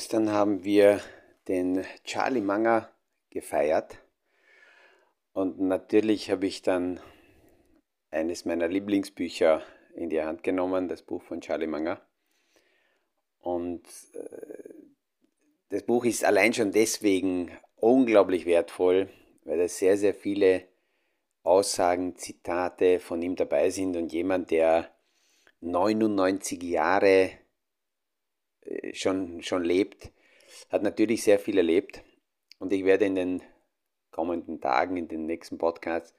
Gestern haben wir den Charlie Manger gefeiert und natürlich habe ich dann eines meiner Lieblingsbücher in die Hand genommen, das Buch von Charlie Manger. Und äh, das Buch ist allein schon deswegen unglaublich wertvoll, weil es sehr, sehr viele Aussagen, Zitate von ihm dabei sind und jemand, der 99 Jahre schon, schon lebt, hat natürlich sehr viel erlebt und ich werde in den kommenden Tagen, in den nächsten Podcasts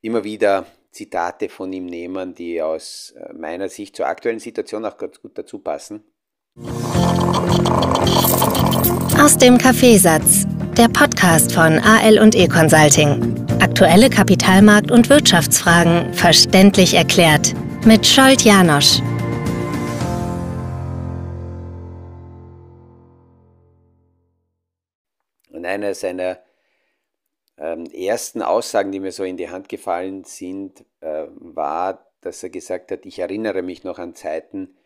immer wieder Zitate von ihm nehmen, die aus äh, meiner Sicht zur aktuellen Situation auch ganz gut dazu passen. Aus dem Kaffeesatz, der Podcast von AL und E Consulting. Aktuelle Kapitalmarkt- und Wirtschaftsfragen verständlich erklärt mit Scholt Janosch. Und einer seiner ähm, ersten Aussagen, die mir so in die Hand gefallen sind, äh, war, dass er gesagt hat, ich erinnere mich noch an Zeiten,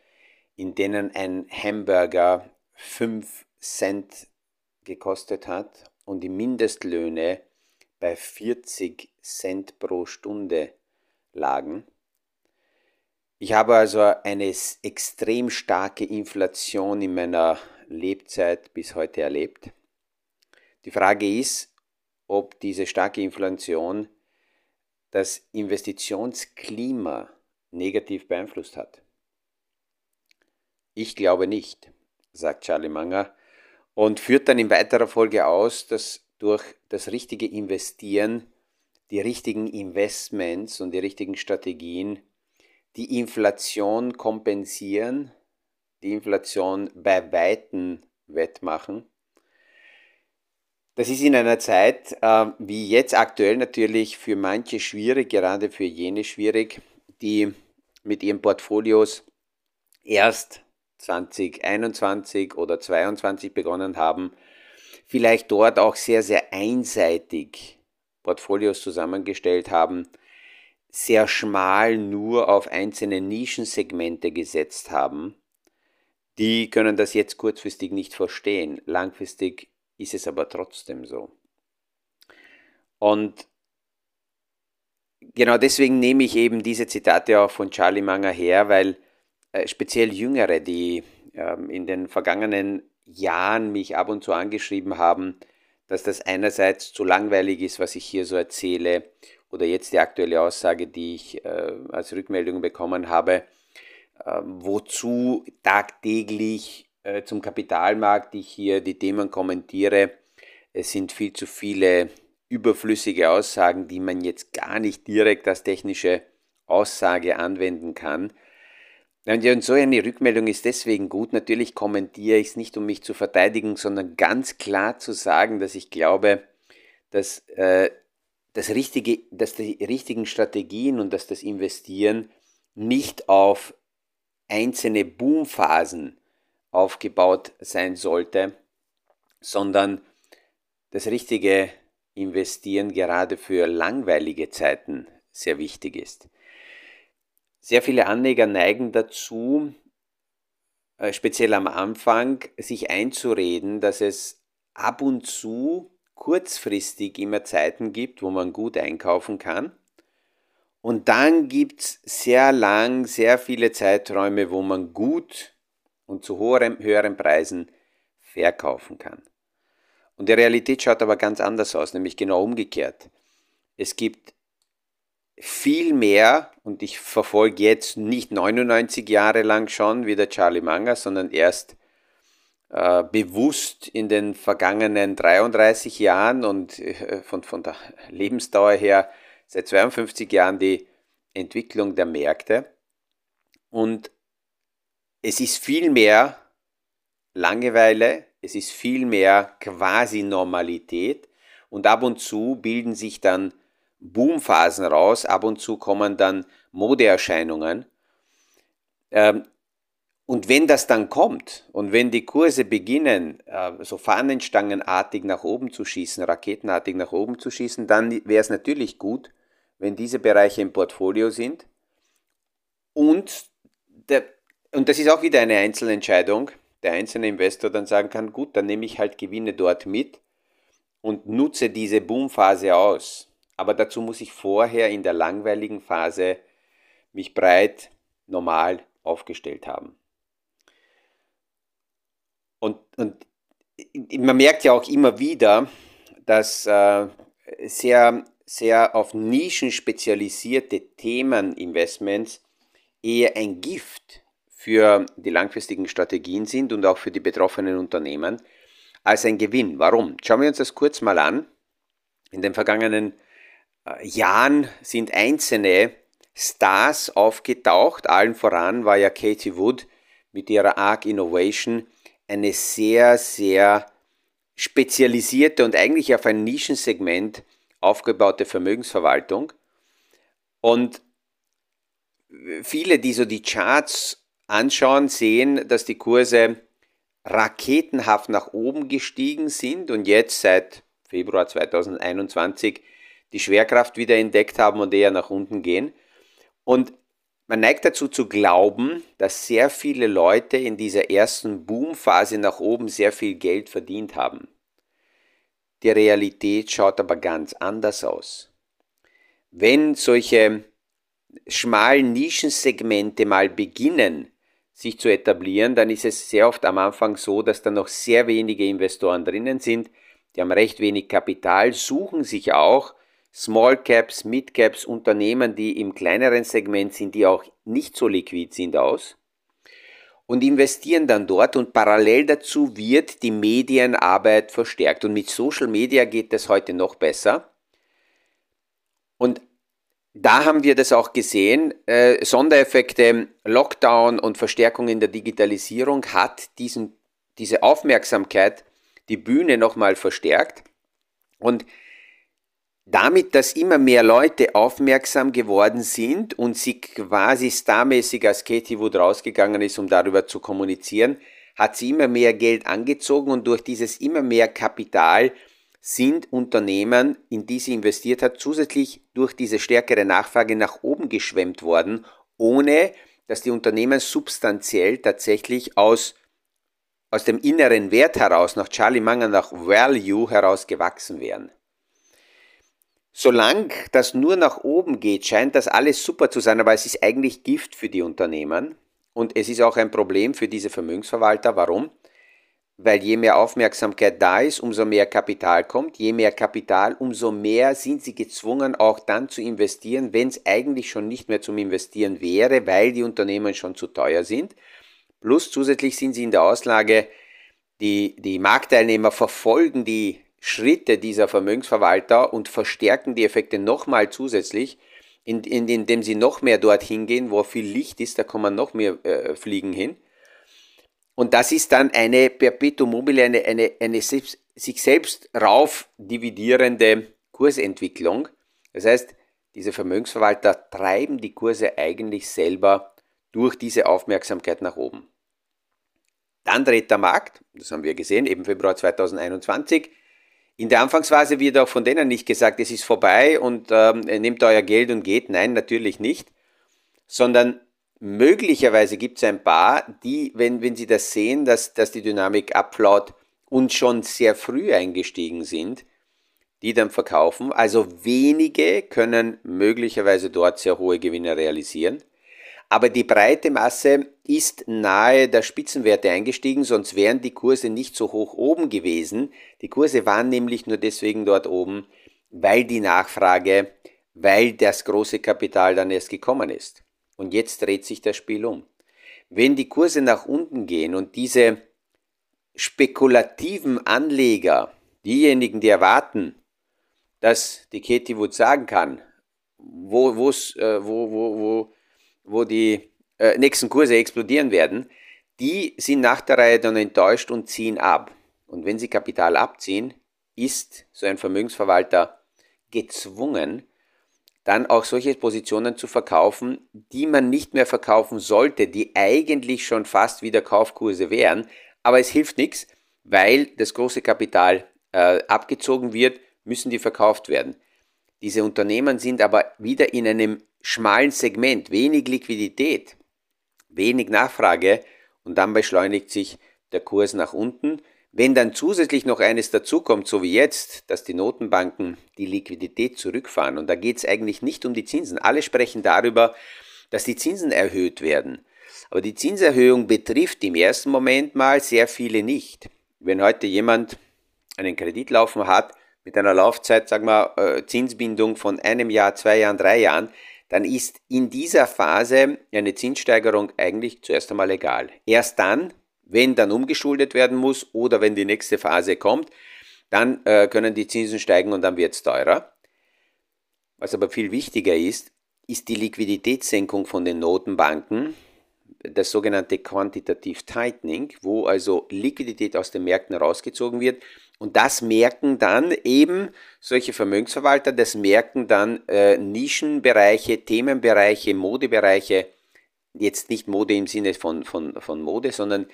in denen ein Hamburger 5 Cent gekostet hat und die Mindestlöhne bei 40 Cent pro Stunde lagen. Ich habe also eine extrem starke Inflation in meiner Lebzeit bis heute erlebt. Die Frage ist, ob diese starke Inflation das Investitionsklima negativ beeinflusst hat. Ich glaube nicht, sagt Charlie Manger und führt dann in weiterer Folge aus, dass durch das richtige Investieren, die richtigen Investments und die richtigen Strategien die Inflation kompensieren, die Inflation bei Weitem wettmachen das ist in einer Zeit äh, wie jetzt aktuell natürlich für manche schwierig, gerade für jene schwierig, die mit ihren Portfolios erst 2021 oder 2022 begonnen haben, vielleicht dort auch sehr, sehr einseitig Portfolios zusammengestellt haben, sehr schmal nur auf einzelne Nischensegmente gesetzt haben, die können das jetzt kurzfristig nicht verstehen. Langfristig ist es aber trotzdem so. Und genau deswegen nehme ich eben diese Zitate auch von Charlie Manger her, weil äh, speziell Jüngere, die ähm, in den vergangenen Jahren mich ab und zu angeschrieben haben, dass das einerseits zu langweilig ist, was ich hier so erzähle, oder jetzt die aktuelle Aussage, die ich äh, als Rückmeldung bekommen habe, äh, wozu tagtäglich zum Kapitalmarkt ich hier die Themen kommentiere. Es sind viel zu viele überflüssige Aussagen, die man jetzt gar nicht direkt als technische Aussage anwenden kann. Und so eine Rückmeldung ist deswegen gut. Natürlich kommentiere ich es nicht, um mich zu verteidigen, sondern ganz klar zu sagen, dass ich glaube, dass, äh, das richtige, dass die richtigen Strategien und dass das Investieren nicht auf einzelne Boomphasen aufgebaut sein sollte, sondern das richtige Investieren gerade für langweilige Zeiten sehr wichtig ist. Sehr viele Anleger neigen dazu, äh, speziell am Anfang, sich einzureden, dass es ab und zu kurzfristig immer Zeiten gibt, wo man gut einkaufen kann. Und dann gibt es sehr lang, sehr viele Zeiträume, wo man gut und zu höheren, höheren Preisen verkaufen kann. Und die Realität schaut aber ganz anders aus, nämlich genau umgekehrt. Es gibt viel mehr, und ich verfolge jetzt nicht 99 Jahre lang schon wie der Charlie Munger, sondern erst äh, bewusst in den vergangenen 33 Jahren und äh, von, von der Lebensdauer her seit 52 Jahren die Entwicklung der Märkte. Und es ist viel mehr Langeweile, es ist viel mehr quasi Normalität und ab und zu bilden sich dann Boomphasen raus, ab und zu kommen dann Modeerscheinungen. Ähm, und wenn das dann kommt und wenn die Kurse beginnen, äh, so Fahnenstangenartig nach oben zu schießen, raketenartig nach oben zu schießen, dann wäre es natürlich gut, wenn diese Bereiche im Portfolio sind und der und das ist auch wieder eine Einzelentscheidung. der einzelne Investor dann sagen kann, gut, dann nehme ich halt Gewinne dort mit und nutze diese Boomphase aus. Aber dazu muss ich vorher in der langweiligen Phase mich breit, normal aufgestellt haben. Und, und man merkt ja auch immer wieder, dass äh, sehr, sehr auf Nischen spezialisierte Themeninvestments eher ein Gift für die langfristigen Strategien sind und auch für die betroffenen Unternehmen als ein Gewinn. Warum? Schauen wir uns das kurz mal an. In den vergangenen äh, Jahren sind einzelne Stars aufgetaucht. Allen voran war ja Katie Wood mit ihrer Arc Innovation eine sehr, sehr spezialisierte und eigentlich auf ein Nischensegment aufgebaute Vermögensverwaltung. Und viele, die so die Charts anschauen, sehen, dass die Kurse raketenhaft nach oben gestiegen sind und jetzt seit Februar 2021 die Schwerkraft wieder entdeckt haben und eher nach unten gehen. Und man neigt dazu zu glauben, dass sehr viele Leute in dieser ersten Boomphase nach oben sehr viel Geld verdient haben. Die Realität schaut aber ganz anders aus. Wenn solche schmalen Nischensegmente mal beginnen, sich zu etablieren, dann ist es sehr oft am Anfang so, dass da noch sehr wenige Investoren drinnen sind, die haben recht wenig Kapital, suchen sich auch Small Caps, Mid Caps, Unternehmen, die im kleineren Segment sind, die auch nicht so liquid sind, aus und investieren dann dort. Und parallel dazu wird die Medienarbeit verstärkt. Und mit Social Media geht das heute noch besser. Da haben wir das auch gesehen. Äh, Sondereffekte, Lockdown und Verstärkung in der Digitalisierung hat diesen, diese Aufmerksamkeit, die Bühne nochmal verstärkt. Und damit, dass immer mehr Leute aufmerksam geworden sind und sie quasi starmäßig als Katie Wood rausgegangen ist, um darüber zu kommunizieren, hat sie immer mehr Geld angezogen und durch dieses immer mehr Kapital sind Unternehmen, in die sie investiert hat, zusätzlich durch diese stärkere Nachfrage nach oben geschwemmt worden, ohne dass die Unternehmen substanziell tatsächlich aus, aus dem inneren Wert heraus, nach Charlie Munger, nach Value heraus gewachsen wären. Solange das nur nach oben geht, scheint das alles super zu sein, aber es ist eigentlich Gift für die Unternehmen und es ist auch ein Problem für diese Vermögensverwalter. Warum? Weil je mehr Aufmerksamkeit da ist, umso mehr Kapital kommt. Je mehr Kapital, umso mehr sind sie gezwungen, auch dann zu investieren, wenn es eigentlich schon nicht mehr zum Investieren wäre, weil die Unternehmen schon zu teuer sind. Plus zusätzlich sind sie in der Auslage, die, die Marktteilnehmer verfolgen die Schritte dieser Vermögensverwalter und verstärken die Effekte nochmal zusätzlich, indem in, in sie noch mehr dorthin gehen, wo viel Licht ist, da kommen noch mehr äh, Fliegen hin. Und das ist dann eine Perpetuum mobile, eine, eine, eine selbst, sich selbst rauf dividierende Kursentwicklung. Das heißt, diese Vermögensverwalter treiben die Kurse eigentlich selber durch diese Aufmerksamkeit nach oben. Dann dreht der Markt, das haben wir gesehen, eben Februar 2021. In der Anfangsphase wird auch von denen nicht gesagt, es ist vorbei und ähm, nehmt euer Geld und geht. Nein, natürlich nicht. Sondern Möglicherweise gibt es ein paar, die, wenn, wenn sie das sehen, dass, dass die Dynamik abflaut und schon sehr früh eingestiegen sind, die dann verkaufen. Also wenige können möglicherweise dort sehr hohe Gewinne realisieren. Aber die breite Masse ist nahe der Spitzenwerte eingestiegen, sonst wären die Kurse nicht so hoch oben gewesen. Die Kurse waren nämlich nur deswegen dort oben, weil die Nachfrage, weil das große Kapital dann erst gekommen ist. Und jetzt dreht sich das Spiel um. Wenn die Kurse nach unten gehen und diese spekulativen Anleger, diejenigen, die erwarten, dass die Katie Wood sagen kann, wo, äh, wo, wo, wo, wo die äh, nächsten Kurse explodieren werden, die sind nach der Reihe dann enttäuscht und ziehen ab. Und wenn sie Kapital abziehen, ist so ein Vermögensverwalter gezwungen, dann auch solche Positionen zu verkaufen, die man nicht mehr verkaufen sollte, die eigentlich schon fast wieder Kaufkurse wären. Aber es hilft nichts, weil das große Kapital äh, abgezogen wird, müssen die verkauft werden. Diese Unternehmen sind aber wieder in einem schmalen Segment, wenig Liquidität, wenig Nachfrage und dann beschleunigt sich der Kurs nach unten. Wenn dann zusätzlich noch eines dazukommt, so wie jetzt, dass die Notenbanken die Liquidität zurückfahren, und da geht es eigentlich nicht um die Zinsen. Alle sprechen darüber, dass die Zinsen erhöht werden. Aber die Zinserhöhung betrifft im ersten Moment mal sehr viele nicht. Wenn heute jemand einen Kredit laufen hat mit einer Laufzeit, sagen wir, äh, Zinsbindung von einem Jahr, zwei Jahren, drei Jahren, dann ist in dieser Phase eine Zinssteigerung eigentlich zuerst einmal egal. Erst dann, wenn dann umgeschuldet werden muss oder wenn die nächste Phase kommt, dann äh, können die Zinsen steigen und dann wird es teurer. Was aber viel wichtiger ist, ist die Liquiditätssenkung von den Notenbanken, das sogenannte Quantitative Tightening, wo also Liquidität aus den Märkten rausgezogen wird. Und das merken dann eben solche Vermögensverwalter, das merken dann äh, Nischenbereiche, Themenbereiche, Modebereiche, jetzt nicht Mode im Sinne von, von, von Mode, sondern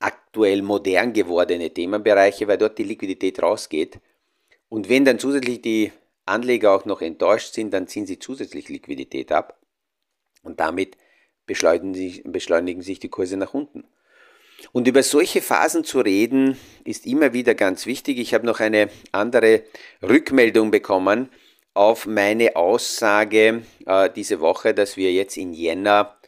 aktuell modern gewordene Themenbereiche, weil dort die Liquidität rausgeht. Und wenn dann zusätzlich die Anleger auch noch enttäuscht sind, dann ziehen sie zusätzlich Liquidität ab und damit beschleunigen sich, beschleunigen sich die Kurse nach unten. Und über solche Phasen zu reden, ist immer wieder ganz wichtig. Ich habe noch eine andere Rückmeldung bekommen auf meine Aussage äh, diese Woche, dass wir jetzt in Jänner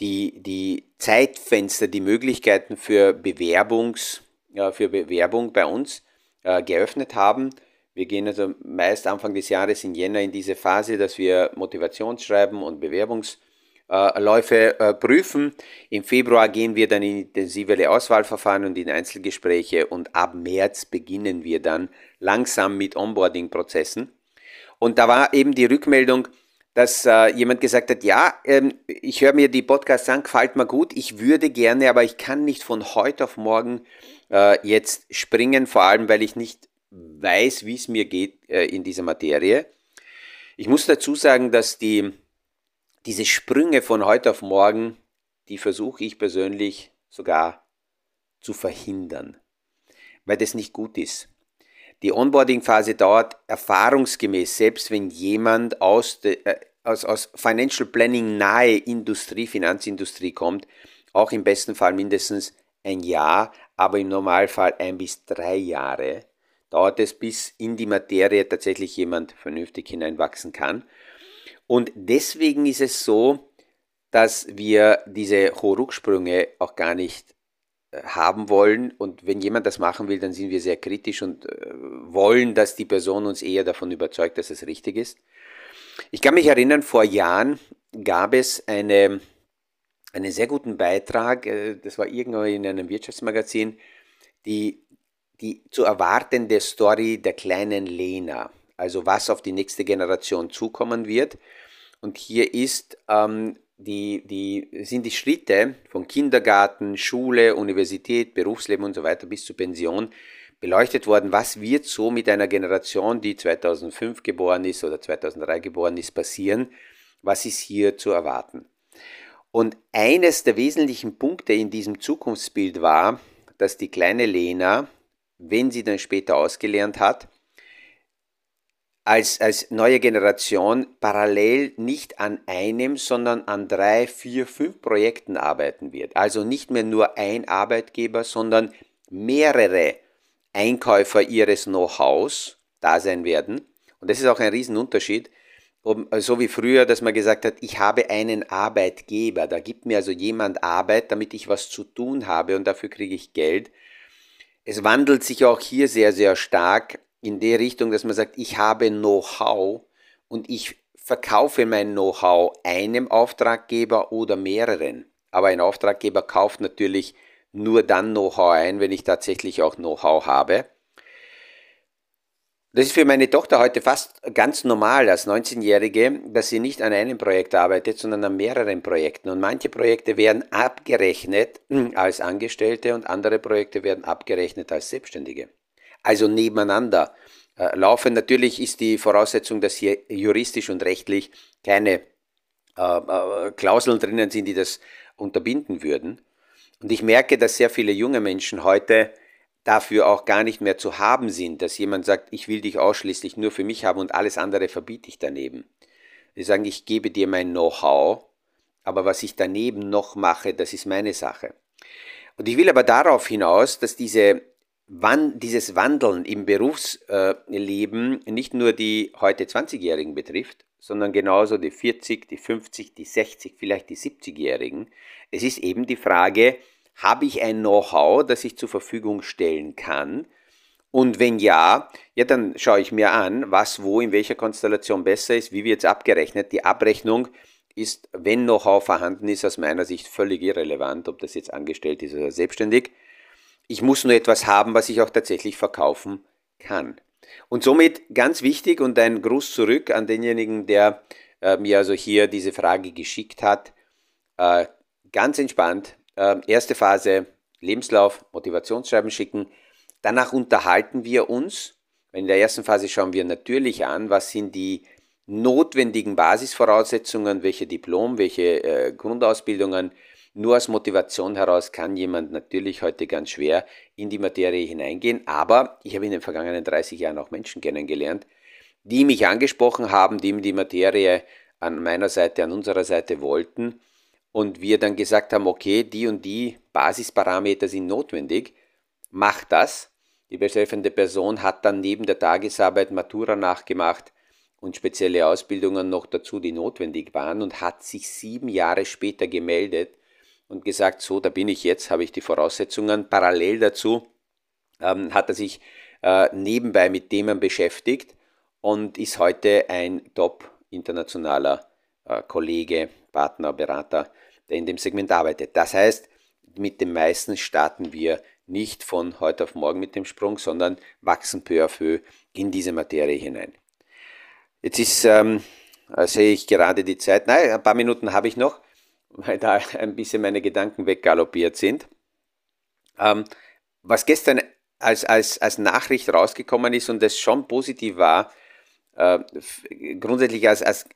die, die Zeitfenster, die Möglichkeiten für, Bewerbungs, ja, für Bewerbung bei uns äh, geöffnet haben. Wir gehen also meist Anfang des Jahres in Jänner in diese Phase, dass wir Motivationsschreiben und Bewerbungsläufe äh, prüfen. Im Februar gehen wir dann in intensivere Auswahlverfahren und in Einzelgespräche und ab März beginnen wir dann langsam mit Onboarding-Prozessen. Und da war eben die Rückmeldung, dass äh, jemand gesagt hat, ja, ähm, ich höre mir die Podcasts an, gefällt mir gut, ich würde gerne, aber ich kann nicht von heute auf morgen äh, jetzt springen, vor allem weil ich nicht weiß, wie es mir geht äh, in dieser Materie. Ich muss dazu sagen, dass die, diese Sprünge von heute auf morgen, die versuche ich persönlich sogar zu verhindern, weil das nicht gut ist. Die Onboarding-Phase dauert erfahrungsgemäß, selbst wenn jemand aus, de, äh, aus, aus Financial Planning nahe Industrie, Finanzindustrie kommt, auch im besten Fall mindestens ein Jahr, aber im Normalfall ein bis drei Jahre dauert es, bis in die Materie tatsächlich jemand vernünftig hineinwachsen kann. Und deswegen ist es so, dass wir diese Horucksprünge auch gar nicht haben wollen. Und wenn jemand das machen will, dann sind wir sehr kritisch und äh, wollen, dass die Person uns eher davon überzeugt, dass es richtig ist. Ich kann mich erinnern, vor Jahren gab es eine, einen sehr guten Beitrag, äh, das war irgendwo in einem Wirtschaftsmagazin, die die zu erwartende Story der kleinen Lena, also was auf die nächste Generation zukommen wird. Und hier ist, ähm, die, die, sind die Schritte von Kindergarten, Schule, Universität, Berufsleben und so weiter bis zur Pension beleuchtet worden. Was wird so mit einer Generation, die 2005 geboren ist oder 2003 geboren ist, passieren? Was ist hier zu erwarten? Und eines der wesentlichen Punkte in diesem Zukunftsbild war, dass die kleine Lena wenn sie dann später ausgelernt hat, als, als neue Generation parallel nicht an einem, sondern an drei, vier, fünf Projekten arbeiten wird. Also nicht mehr nur ein Arbeitgeber, sondern mehrere Einkäufer ihres Know-hows da sein werden. Und das ist auch ein Riesenunterschied. So wie früher, dass man gesagt hat, ich habe einen Arbeitgeber, da gibt mir also jemand Arbeit, damit ich was zu tun habe und dafür kriege ich Geld. Es wandelt sich auch hier sehr, sehr stark in die Richtung, dass man sagt, ich habe Know-how und ich verkaufe mein Know-how einem Auftraggeber oder mehreren. Aber ein Auftraggeber kauft natürlich nur dann Know-how ein, wenn ich tatsächlich auch Know-how habe. Das ist für meine Tochter heute fast ganz normal als 19-Jährige, dass sie nicht an einem Projekt arbeitet, sondern an mehreren Projekten. Und manche Projekte werden abgerechnet als Angestellte und andere Projekte werden abgerechnet als Selbstständige. Also nebeneinander äh, laufen. Natürlich ist die Voraussetzung, dass hier juristisch und rechtlich keine äh, äh, Klauseln drinnen sind, die das unterbinden würden. Und ich merke, dass sehr viele junge Menschen heute dafür auch gar nicht mehr zu haben sind, dass jemand sagt, ich will dich ausschließlich nur für mich haben und alles andere verbiete ich daneben. Sie sagen, ich gebe dir mein Know-how, aber was ich daneben noch mache, das ist meine Sache. Und ich will aber darauf hinaus, dass diese dieses Wandeln im Berufsleben nicht nur die heute 20-Jährigen betrifft, sondern genauso die 40, die 50, die 60, vielleicht die 70-Jährigen. Es ist eben die Frage, habe ich ein Know-how, das ich zur Verfügung stellen kann? Und wenn ja, ja, dann schaue ich mir an, was wo in welcher Konstellation besser ist, wie wird es abgerechnet. Die Abrechnung ist, wenn Know-how vorhanden ist, aus meiner Sicht völlig irrelevant, ob das jetzt angestellt ist oder selbstständig. Ich muss nur etwas haben, was ich auch tatsächlich verkaufen kann. Und somit ganz wichtig und ein Gruß zurück an denjenigen, der äh, mir also hier diese Frage geschickt hat. Äh, ganz entspannt. Äh, erste Phase Lebenslauf, Motivationsschreiben schicken. Danach unterhalten wir uns. In der ersten Phase schauen wir natürlich an, was sind die notwendigen Basisvoraussetzungen, welche Diplom, welche äh, Grundausbildungen nur aus Motivation heraus kann jemand natürlich heute ganz schwer in die Materie hineingehen, aber ich habe in den vergangenen 30 Jahren auch Menschen kennengelernt, die mich angesprochen haben, die die Materie an meiner Seite, an unserer Seite wollten und wir dann gesagt haben, okay, die und die Basisparameter sind notwendig, mach das. Die betreffende Person hat dann neben der Tagesarbeit Matura nachgemacht und spezielle Ausbildungen noch dazu, die notwendig waren und hat sich sieben Jahre später gemeldet und gesagt, so, da bin ich jetzt, habe ich die Voraussetzungen. Parallel dazu ähm, hat er sich äh, nebenbei mit Themen beschäftigt und ist heute ein top internationaler äh, Kollege, Partner, Berater, der in dem Segment arbeitet. Das heißt, mit den meisten starten wir nicht von heute auf morgen mit dem Sprung, sondern wachsen peu à peu in diese Materie hinein. Jetzt ist, ähm, äh, sehe ich gerade die Zeit, nein, ein paar Minuten habe ich noch weil da ein bisschen meine Gedanken weggaloppiert sind. Ähm, was gestern als, als, als Nachricht rausgekommen ist und das schon positiv war, äh, grundsätzlich als, als,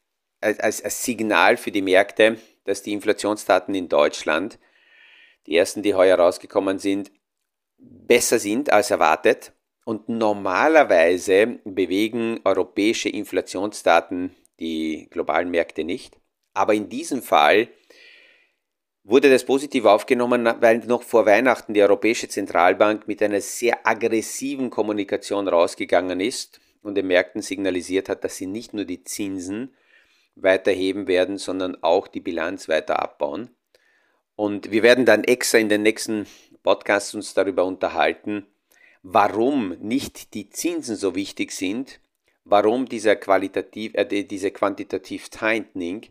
als, als Signal für die Märkte, dass die Inflationsdaten in Deutschland, die ersten, die heuer rausgekommen sind, besser sind als erwartet. Und normalerweise bewegen europäische Inflationsdaten die globalen Märkte nicht. Aber in diesem Fall wurde das positiv aufgenommen, weil noch vor Weihnachten die Europäische Zentralbank mit einer sehr aggressiven Kommunikation rausgegangen ist und den Märkten signalisiert hat, dass sie nicht nur die Zinsen weiterheben werden, sondern auch die Bilanz weiter abbauen. Und wir werden dann extra in den nächsten Podcasts uns darüber unterhalten, warum nicht die Zinsen so wichtig sind, warum dieser qualitativ, äh, diese quantitativ Tightening,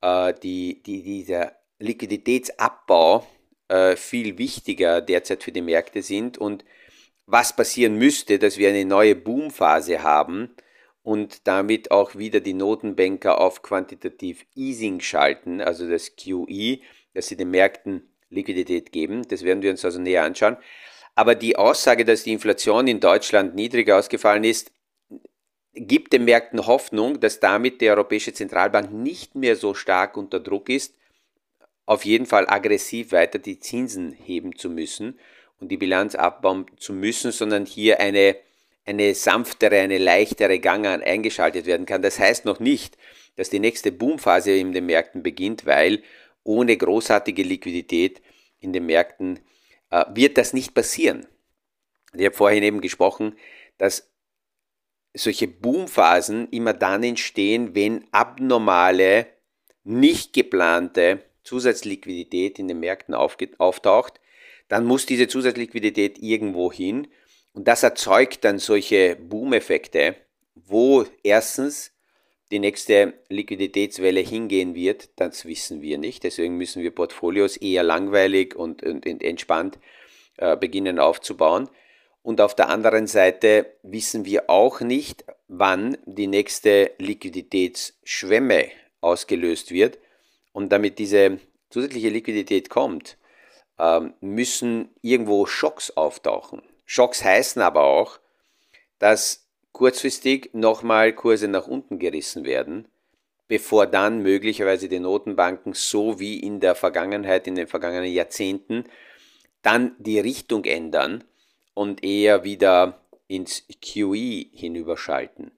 äh, die, die, dieser Liquiditätsabbau äh, viel wichtiger derzeit für die Märkte sind und was passieren müsste, dass wir eine neue Boomphase haben und damit auch wieder die Notenbanker auf quantitativ Easing schalten, also das QE, dass sie den Märkten Liquidität geben. Das werden wir uns also näher anschauen. Aber die Aussage, dass die Inflation in Deutschland niedriger ausgefallen ist, gibt den Märkten Hoffnung, dass damit die Europäische Zentralbank nicht mehr so stark unter Druck ist, auf jeden Fall aggressiv weiter die Zinsen heben zu müssen und die Bilanz abbauen zu müssen, sondern hier eine, eine sanftere, eine leichtere Gang eingeschaltet werden kann. Das heißt noch nicht, dass die nächste Boomphase in den Märkten beginnt, weil ohne großartige Liquidität in den Märkten äh, wird das nicht passieren. Ich habe vorhin eben gesprochen, dass solche Boomphasen immer dann entstehen, wenn abnormale, nicht geplante Zusatzliquidität in den Märkten auftaucht, dann muss diese Zusatzliquidität irgendwo hin und das erzeugt dann solche Boom-Effekte, wo erstens die nächste Liquiditätswelle hingehen wird, das wissen wir nicht. Deswegen müssen wir Portfolios eher langweilig und, und entspannt äh, beginnen aufzubauen. Und auf der anderen Seite wissen wir auch nicht, wann die nächste Liquiditätsschwemme ausgelöst wird. Und damit diese zusätzliche Liquidität kommt, ähm, müssen irgendwo Schocks auftauchen. Schocks heißen aber auch, dass kurzfristig nochmal Kurse nach unten gerissen werden, bevor dann möglicherweise die Notenbanken so wie in der Vergangenheit, in den vergangenen Jahrzehnten, dann die Richtung ändern und eher wieder ins QE hinüberschalten.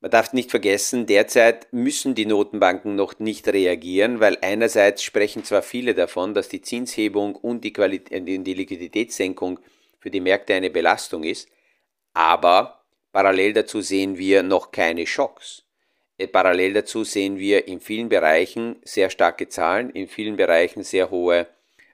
Man darf nicht vergessen, derzeit müssen die Notenbanken noch nicht reagieren, weil einerseits sprechen zwar viele davon, dass die Zinshebung und die, äh, die Liquiditätssenkung für die Märkte eine Belastung ist, aber parallel dazu sehen wir noch keine Schocks. Äh, parallel dazu sehen wir in vielen Bereichen sehr starke Zahlen, in vielen Bereichen sehr hohe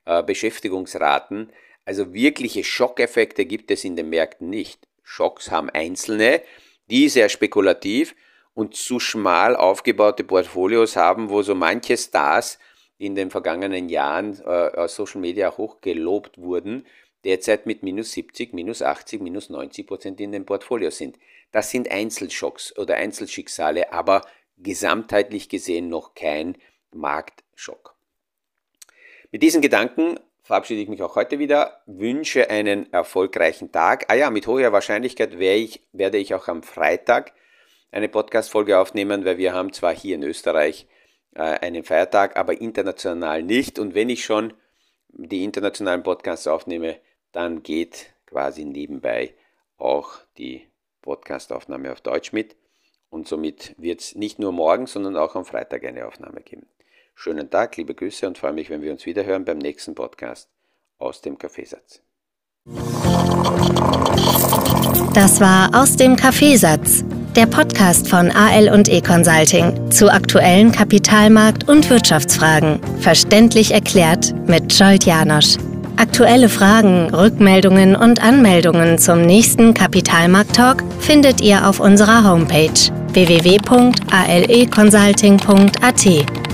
äh, Beschäftigungsraten. Also wirkliche Schockeffekte gibt es in den Märkten nicht. Schocks haben einzelne, die sehr spekulativ und zu schmal aufgebaute Portfolios haben, wo so manche Stars in den vergangenen Jahren äh, aus Social Media hochgelobt wurden, derzeit mit minus 70, minus 80, minus 90 Prozent in den Portfolios sind. Das sind Einzelschocks oder Einzelschicksale, aber gesamtheitlich gesehen noch kein Marktschock. Mit diesen Gedanken verabschiede ich mich auch heute wieder, wünsche einen erfolgreichen Tag. Ah ja, mit hoher Wahrscheinlichkeit ich, werde ich auch am Freitag eine Podcast-Folge aufnehmen, weil wir haben zwar hier in Österreich äh, einen Feiertag, aber international nicht. Und wenn ich schon die internationalen Podcasts aufnehme, dann geht quasi nebenbei auch die Podcastaufnahme auf Deutsch mit. Und somit wird es nicht nur morgen, sondern auch am Freitag eine Aufnahme geben. Schönen Tag, liebe Grüße und freue mich, wenn wir uns wiederhören beim nächsten Podcast aus dem Kaffeesatz. Das war aus dem Kaffeesatz, der Podcast von AL und E Consulting zu aktuellen Kapitalmarkt- und Wirtschaftsfragen, verständlich erklärt mit Scholt Janosch. Aktuelle Fragen, Rückmeldungen und Anmeldungen zum nächsten Kapitalmarkt-Talk findet ihr auf unserer Homepage www.aleconsulting.at.